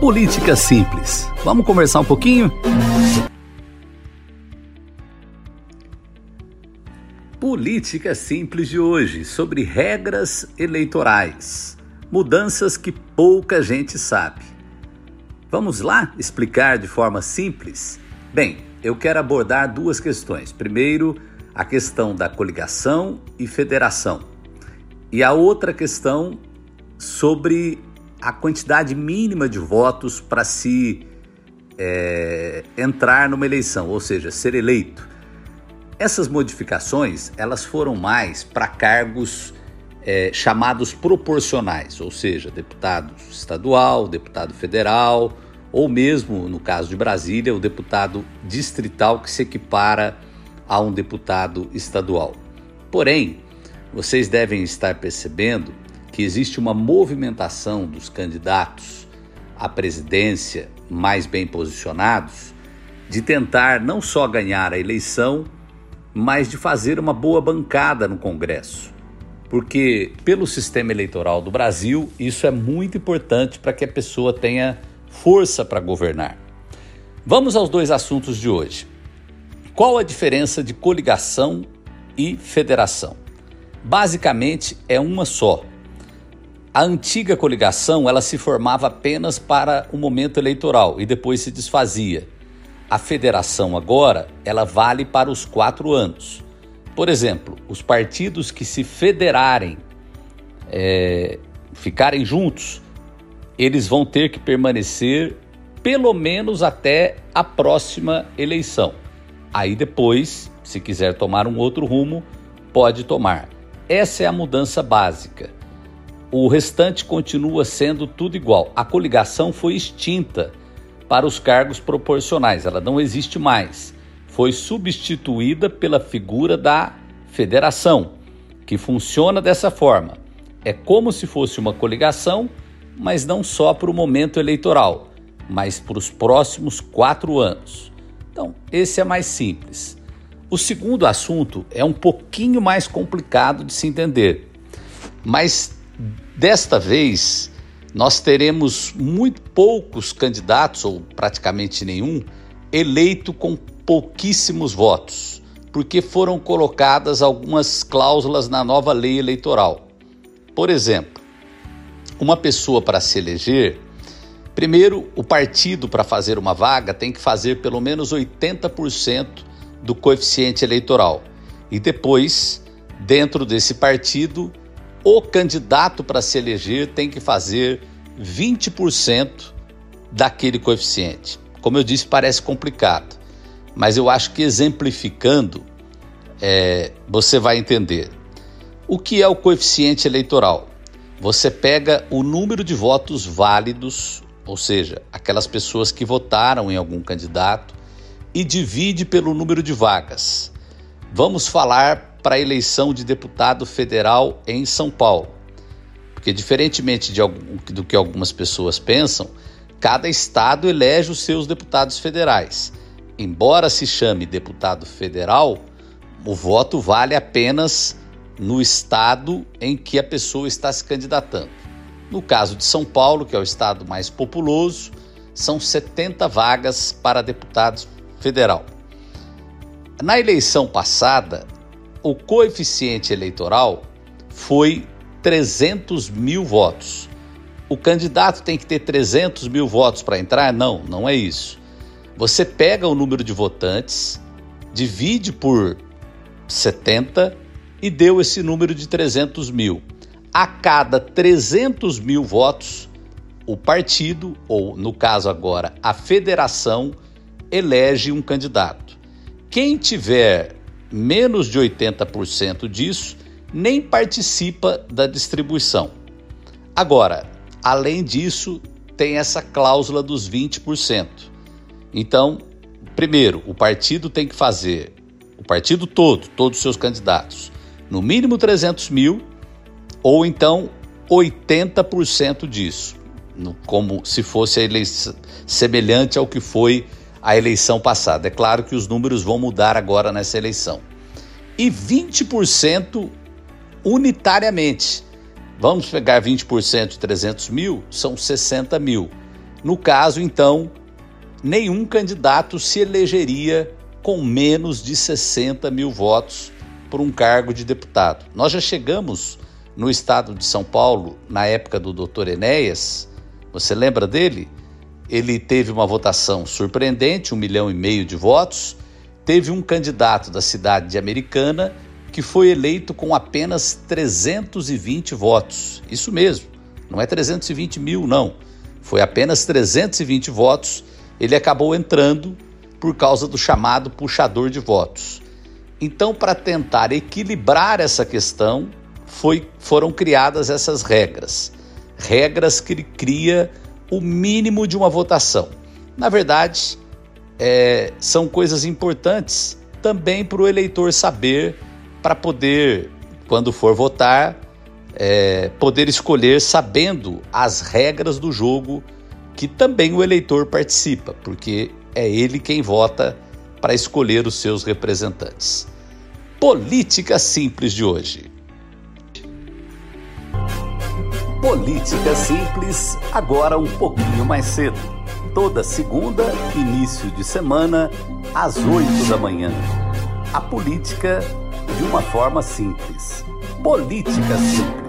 Política Simples. Vamos conversar um pouquinho? Política Simples de hoje sobre regras eleitorais. Mudanças que pouca gente sabe. Vamos lá explicar de forma simples? Bem, eu quero abordar duas questões. Primeiro, a questão da coligação e federação. E a outra questão sobre a quantidade mínima de votos para se é, entrar numa eleição, ou seja, ser eleito. Essas modificações elas foram mais para cargos é, chamados proporcionais, ou seja, deputado estadual, deputado federal, ou mesmo, no caso de Brasília, o deputado distrital que se equipara a um deputado estadual. Porém, vocês devem estar percebendo que existe uma movimentação dos candidatos à presidência mais bem posicionados de tentar não só ganhar a eleição, mas de fazer uma boa bancada no Congresso. Porque, pelo sistema eleitoral do Brasil, isso é muito importante para que a pessoa tenha força para governar. Vamos aos dois assuntos de hoje. Qual a diferença de coligação e federação? Basicamente é uma só. A antiga coligação ela se formava apenas para o momento eleitoral e depois se desfazia. A federação agora ela vale para os quatro anos. Por exemplo, os partidos que se federarem, é, ficarem juntos, eles vão ter que permanecer pelo menos até a próxima eleição. Aí depois, se quiser tomar um outro rumo, pode tomar. Essa é a mudança básica. O restante continua sendo tudo igual. A coligação foi extinta para os cargos proporcionais, ela não existe mais. Foi substituída pela figura da federação, que funciona dessa forma. É como se fosse uma coligação, mas não só para o momento eleitoral, mas para os próximos quatro anos. Então, esse é mais simples. O segundo assunto é um pouquinho mais complicado de se entender, mas Desta vez, nós teremos muito poucos candidatos, ou praticamente nenhum, eleito com pouquíssimos votos, porque foram colocadas algumas cláusulas na nova lei eleitoral. Por exemplo, uma pessoa para se eleger, primeiro, o partido para fazer uma vaga tem que fazer pelo menos 80% do coeficiente eleitoral. E depois, dentro desse partido, o candidato para se eleger tem que fazer 20% daquele coeficiente. Como eu disse, parece complicado, mas eu acho que exemplificando é, você vai entender. O que é o coeficiente eleitoral? Você pega o número de votos válidos, ou seja, aquelas pessoas que votaram em algum candidato, e divide pelo número de vagas. Vamos falar para a eleição de deputado federal em São Paulo. Porque, diferentemente de, do que algumas pessoas pensam, cada estado elege os seus deputados federais. Embora se chame deputado federal, o voto vale apenas no estado em que a pessoa está se candidatando. No caso de São Paulo, que é o estado mais populoso, são 70 vagas para deputados federal. Na eleição passada, o coeficiente eleitoral foi 300 mil votos. O candidato tem que ter 300 mil votos para entrar? Não, não é isso. Você pega o número de votantes, divide por 70 e deu esse número de 300 mil. A cada 300 mil votos, o partido, ou no caso agora a federação, elege um candidato. Quem tiver menos de 80% disso nem participa da distribuição. Agora, além disso, tem essa cláusula dos 20%. Então, primeiro, o partido tem que fazer, o partido todo, todos os seus candidatos, no mínimo 300 mil, ou então 80% disso, como se fosse semelhante ao que foi a eleição passada. É claro que os números vão mudar agora nessa eleição. E 20% unitariamente. Vamos pegar 20% de 300 mil, são 60 mil. No caso, então, nenhum candidato se elegeria com menos de 60 mil votos por um cargo de deputado. Nós já chegamos no estado de São Paulo, na época do doutor Enéas, você lembra dele? Ele teve uma votação surpreendente, um milhão e meio de votos. Teve um candidato da cidade de Americana que foi eleito com apenas 320 votos. Isso mesmo, não é 320 mil, não. Foi apenas 320 votos. Ele acabou entrando por causa do chamado puxador de votos. Então, para tentar equilibrar essa questão, foi, foram criadas essas regras. Regras que cria o mínimo de uma votação. Na verdade, é, são coisas importantes também para o eleitor saber, para poder, quando for votar, é, poder escolher sabendo as regras do jogo que também o eleitor participa, porque é ele quem vota para escolher os seus representantes. Política Simples de hoje. Política Simples, agora um pouquinho mais cedo. Toda segunda, início de semana, às 8 da manhã. A política de uma forma simples. Política Simples.